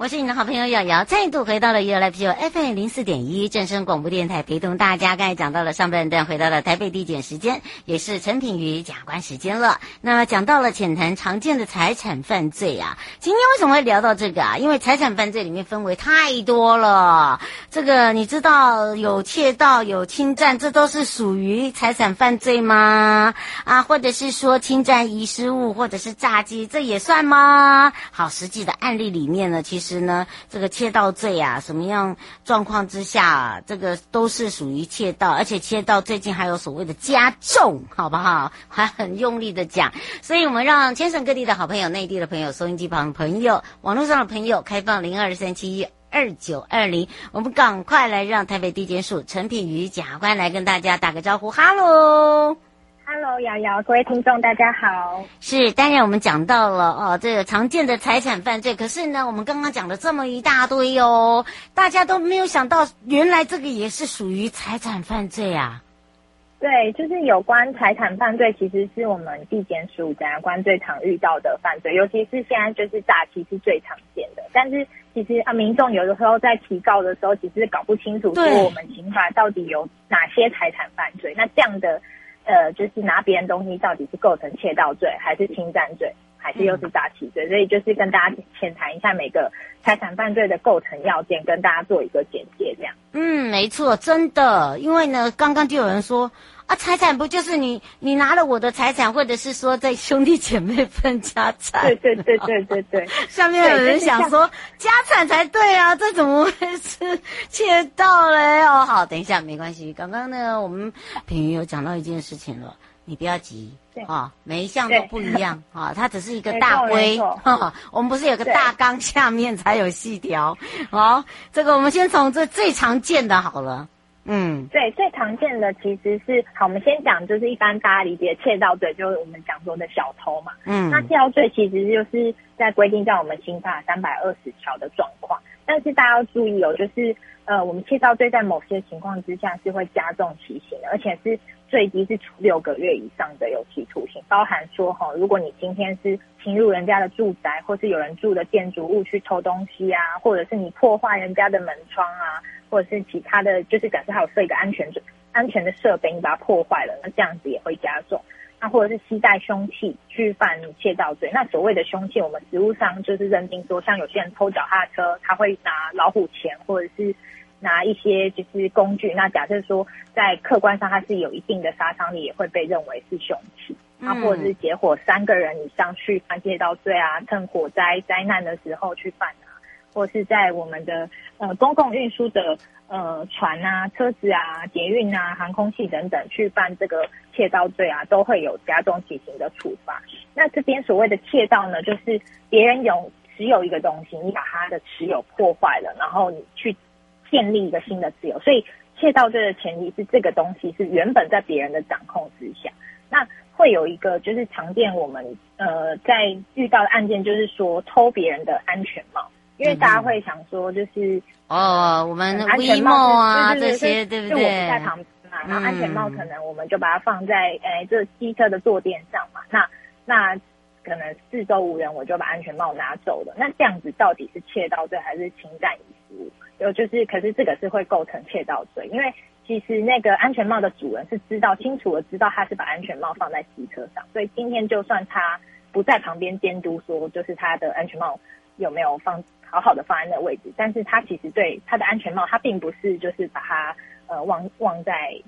我是你的好朋友瑶瑶，再度回到了 You Live Show FM 零四点一正声广播电台，陪同大家。刚才讲到了上半段，回到了台北地检时间，也是陈品瑜检察官时间了。那么讲到了浅谈常见的财产犯罪啊，今天为什么会聊到这个啊？因为财产犯罪里面分为太多了。这个你知道有窃盗、有侵占，这都是属于财产犯罪吗？啊，或者是说侵占遗失物，或者是诈欺，这也算吗？好，实际的案例里面呢，其实。实呢，这个窃盗罪啊，什么样状况之下啊，这个都是属于窃盗，而且窃盗最近还有所谓的加重，好不好？还很用力的讲，所以我们让全省各地的好朋友、内地的朋友、收音机旁的朋友、网络上的朋友，开放零二三七一二九二零，我们赶快来让台北地检署陈品瑜检察官来跟大家打个招呼，哈喽。Hello，瑶瑶，各位听众，大家好。是，当然我们讲到了哦，这个常见的财产犯罪。可是呢，我们刚刚讲了这么一大堆哦，大家都没有想到，原来这个也是属于财产犯罪啊。对，就是有关财产犯罪，其实是我们地检署检察官最常遇到的犯罪，尤其是现在就是诈欺是最常见的。但是其实啊，民众有的时候在提告的时候，其实搞不清楚说我们刑法到底有哪些财产犯罪。那这样的。呃，就是拿别人东西，到底是构成窃盗罪，还是侵占罪，还是又是诈欺罪？所以就是跟大家浅谈一下每个财产犯罪的构成要件，跟大家做一个简介，这样。嗯，没错，真的，因为呢，刚刚就有人说。啊，财产不就是你你拿了我的财产，或者是说在兄弟姐妹分家产？对对对对对对。下 面有人想说家产才对啊，这怎么会是 窃盗嘞？哦，好，等一下没关系。刚刚呢，我们品瑜有讲到一件事情了，你不要急啊，每一项都不一样啊，它只是一个大规。哈，我们不是有个大纲，下面才有细条。好，这个我们先从这最常见的好了。嗯，对，最常见的其实是好，我们先讲就是一般大家理解窃盗罪，就是我们讲说的小偷嘛。嗯，那窃盗罪其实就是在规定在我们刑法三百二十条的状况，但是大家要注意哦，就是呃，我们窃盗罪在某些情况之下是会加重其刑的，而且是最低是处六个月以上的有期徒刑，包含说哈，如果你今天是侵入人家的住宅，或是有人住的建筑物去偷东西啊，或者是你破坏人家的门窗啊。或者是其他的就是假设还有设一个安全安全的设备，你把它破坏了，那这样子也会加重。那或者是携带凶器去犯窃盗罪。那所谓的凶器，我们实务上就是认定说，像有些人偷脚踏车，他会拿老虎钳，或者是拿一些就是工具。那假设说在客观上它是有一定的杀伤力，也会被认为是凶器。啊，或者是结伙三个人以上去犯窃盗罪啊，趁火灾灾难的时候去犯啊。或是在我们的呃公共运输的呃船啊、车子啊、捷运啊、航空器等等去犯这个窃盗罪啊，都会有加重其刑的处罚。那这边所谓的窃盗呢，就是别人有持有一个东西，你把他的持有破坏了，然后你去建立一个新的持有。所以窃盗罪的前提是这个东西是原本在别人的掌控之下。那会有一个就是常见我们呃在遇到的案件，就是说偷别人的安全帽。因为大家会想说，就是哦，我们安全帽啊这些，对不对？就我们在旁边嘛，然后安全帽可能我们就把它放在诶这机车的坐垫上嘛。那那可能四周无人，我就把安全帽拿走了。那这样子到底是窃盗罪还是侵占遗失物？有就是，可是这个是会构成窃盗罪，因为其实那个安全帽的主人是知道清楚的，知道他是把安全帽放在机车上，所以今天就算他不在旁边监督，说就是他的安全帽有没有放。好好的放在那位置，但是他其实对他的安全帽，他并不是就是把它呃忘忘在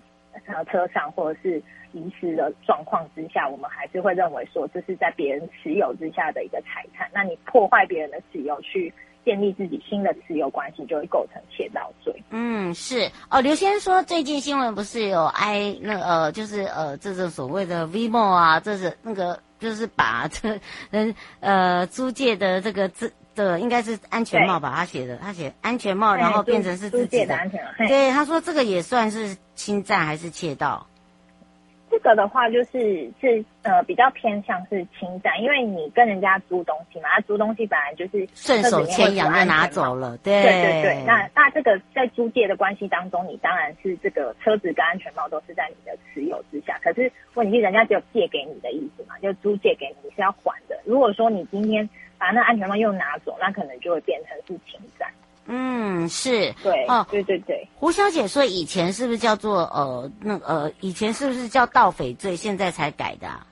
呃车上或者是遗失的状况之下，我们还是会认为说这是在别人持有之下的一个财产。那你破坏别人的持有去建立自己新的持有关系，就会构成窃盗罪。嗯，是哦。刘先生说，最近新闻不是有 I 那呃，就是呃，这是所谓的 Vimo 啊，这是那个就是把这嗯呃租借的这个字的应该是安全帽吧？他写的，他写安全帽，然后变成是自己的，的安全帽。对，他说这个也算是侵占还是窃盗？这个的话就是是呃比较偏向是侵占，因为你跟人家租东西嘛，他租东西本来就是顺手牵羊就拿走了，对对对对。那那这个在租借的关系当中，你当然是这个车子跟安全帽都是在你的持有之下。可是问题是人家只有借给你的意思嘛，就租借给你，你是要还的。如果说你今天把那安全帽又拿走，那可能就会变成是侵占。嗯，是对哦，对对对。胡小姐说，以前是不是叫做呃，那呃，以前是不是叫盗匪罪？现在才改的？啊？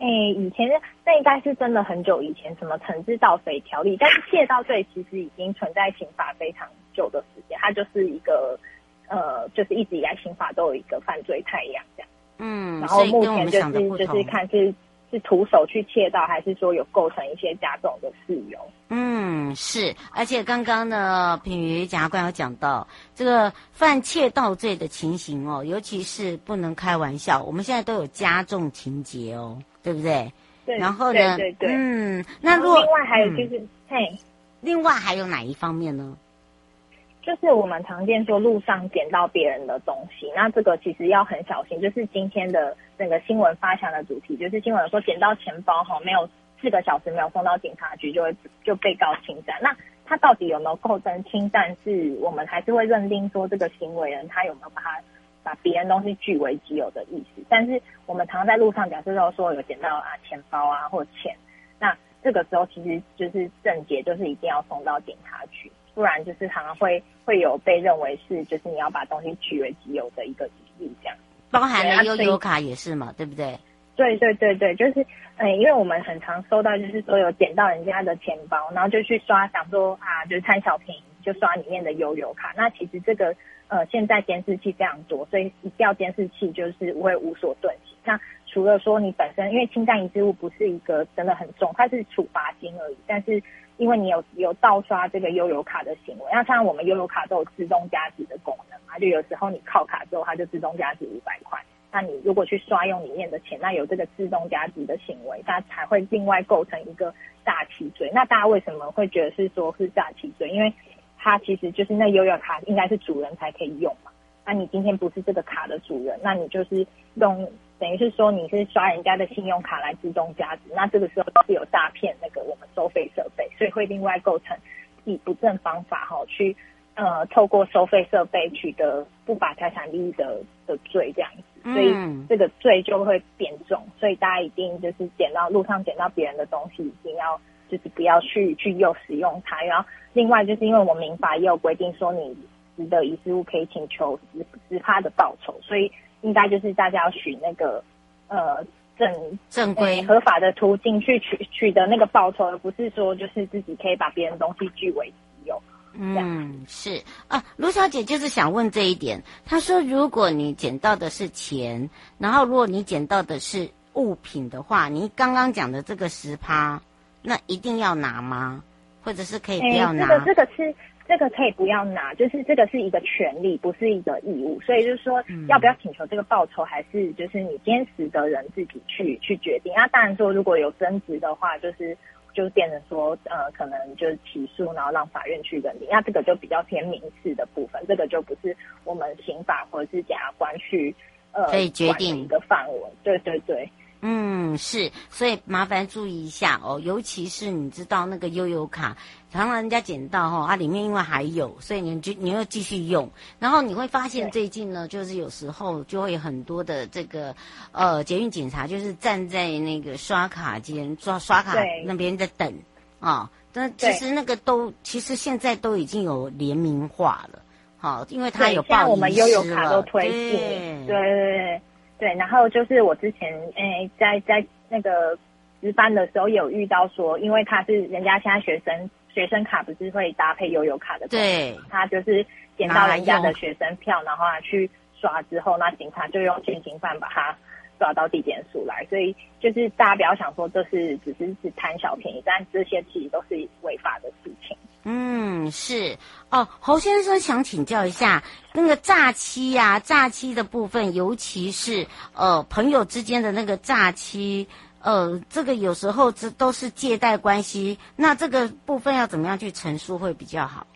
哎，以前那应该是真的很久以前，什么惩治盗匪条例，但是窃盗罪其实已经存在刑法非常久的时间，它就是一个呃，就是一直以来刑法都有一个犯罪太阳这样。嗯，然后目前就是就是看是。是徒手去窃盗，还是说有构成一些加重的事由？嗯，是。而且刚刚呢，品瑜检察官有讲到这个犯窃盗罪的情形哦，尤其是不能开玩笑。我们现在都有加重情节哦，对不对？对。然后呢？对对对。嗯，那如果另外还有就是，嗯、嘿，另外还有哪一方面呢？就是我们常见说路上捡到别人的东西，那这个其实要很小心。就是今天的那个新闻发祥的主题，就是新闻说捡到钱包哈，没有四个小时没有送到警察局，就会就被告侵占。那他到底有没有构成侵占？是我们还是会认定说这个行为人他有没有把他把别人东西据为己有的意思？但是我们常在路上假设到说有捡到啊钱包啊或钱，那这个时候其实就是正解，就是一定要送到警察局。不然就是常常会会有被认为是就是你要把东西据为己有的一个疑虑，这样包含了悠游卡也是嘛，对不对？对对对对，就是嗯，因为我们很常收到就是说有捡到人家的钱包，然后就去刷，想说啊就是贪小便宜就刷里面的悠游卡。那其实这个呃现在监视器非常多，所以一掉监视器就是会无所遁形。那除了说你本身因为侵占遗失物不是一个真的很重，它是处罚金而已，但是。因为你有有盗刷这个悠游卡的行为，那像我们悠游卡都有自动加值的功能嘛，就有时候你靠卡之后，它就自动加值五百块。那你如果去刷用里面的钱，那有这个自动加值的行为，它才会另外构成一个诈欺罪。那大家为什么会觉得是说是诈欺罪？因为它其实就是那悠游卡应该是主人才可以用嘛。那你今天不是这个卡的主人，那你就是用。等于是说你是刷人家的信用卡来自动加值，那这个时候是有诈骗那个我们收费，所以会另外构成以不正方法哈去呃透过收费设备取得不法财产利益的的罪这样子，所以这个罪就会变重，所以大家一定就是捡到路上捡到别人的东西，一定要就是不要去去又使用它，然后另外就是因为我们民法也有规定说你值得遗失物可以请求十十趴的报酬，所以。应该就是大家要取那个，呃，正正规、欸、合法的途径去取取得那个报酬，而不是说就是自己可以把别人东西据为己有。嗯，是啊，卢小姐就是想问这一点。她说，如果你捡到的是钱，然后如果你捡到的是物品的话，你刚刚讲的这个十趴，那一定要拿吗？或者是可以不要拿？欸、这个这个是。这个可以不要拿，就是这个是一个权利，不是一个义务，所以就是说，要不要请求这个报酬，还是就是你坚持的人自己去去决定。那当然说，如果有争执的话，就是就变成说，呃，可能就是起诉，然后让法院去认定。那这个就比较偏民事的部分，这个就不是我们刑法或者是检察官去呃可以决定一个范围。对对对。嗯，是，所以麻烦注意一下哦，尤其是你知道那个悠游卡，常常人家捡到哈、哦，啊里面因为还有，所以你就你要继续用，然后你会发现最近呢，就是有时候就会很多的这个呃捷运警察就是站在那个刷卡间刷刷卡那边在等啊，但、哦、其实那个都其实现在都已经有联名化了，好、哦，因为它有报我们悠游卡都推进，对对对。对，然后就是我之前诶，在在那个值班的时候有遇到说，因为他是人家现在学生学生卡不是会搭配悠游卡的，对，他就是捡到人家的学生票，然后他去刷之后，那警察就用现行犯把他抓到地检署来，所以就是大家不要想说这是只是是贪小便宜，但这些其实都是违法的事情。嗯，是哦，侯先生想请教一下，那个诈欺呀、啊，诈欺的部分，尤其是呃朋友之间的那个诈欺，呃，这个有时候这都是借贷关系，那这个部分要怎么样去陈述会比较好？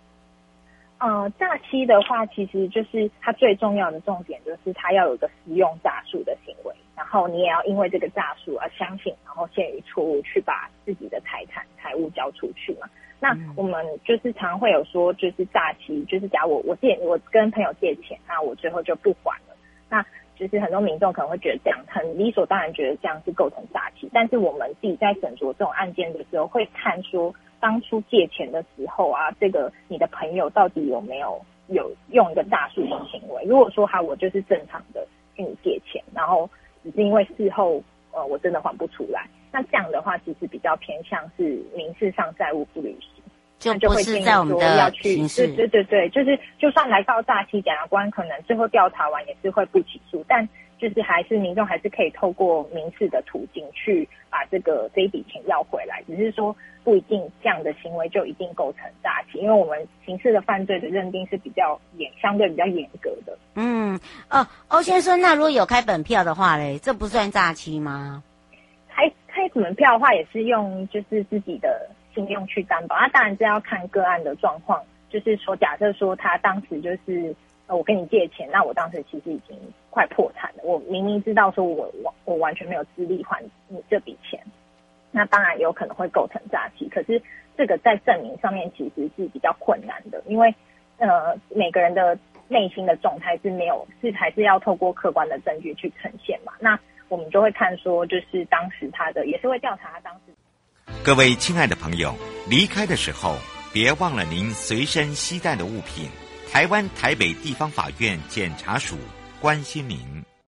呃，诈欺的话，其实就是它最重要的重点，就是它要有一个使用诈术的行为，然后你也要因为这个诈术而相信，然后陷于错误去把自己的财产财物交出去嘛。那我们就是常常会有说，就是诈欺，就是假如我我借我跟朋友借钱，那我最后就不还了。那就是很多民众可能会觉得这样很理所当然，觉得这样是构成诈欺。但是我们自己在审酌这种案件的时候，会看说当初借钱的时候啊，这个你的朋友到底有没有有用一个诈术的行为？如果说哈，我就是正常的跟你借钱，然后只是因为事后呃我真的还不出来。那这样的话，其实比较偏向是民事上债务不履行，就不是在我们的要去对对对对，就是就算来到诈欺，检察官可能最后调查完也是会不起诉，但就是还是民众还是可以透过民事的途径去把这个这一笔钱要回来，只是说不一定这样的行为就一定构成诈欺，因为我们刑事的犯罪的认定是比较严，相对比较严格的。嗯，哦，欧先生，那如果有开本票的话嘞，这不算诈欺吗？开开本票的话，也是用就是自己的信用去担保。那当然是要看个案的状况。就是说，假设说他当时就是呃，我跟你借钱，那我当时其实已经快破产了。我明明知道说我我我完全没有资力还你这笔钱，那当然有可能会构成诈欺。可是这个在证明上面其实是比较困难的，因为呃每个人的内心的状态是没有是还是要透过客观的证据去呈现嘛。那我们就会看说，就是当时他的也是会调查他当时。各位亲爱的朋友，离开的时候别忘了您随身携带的物品。台湾台北地方法院检察署关心明。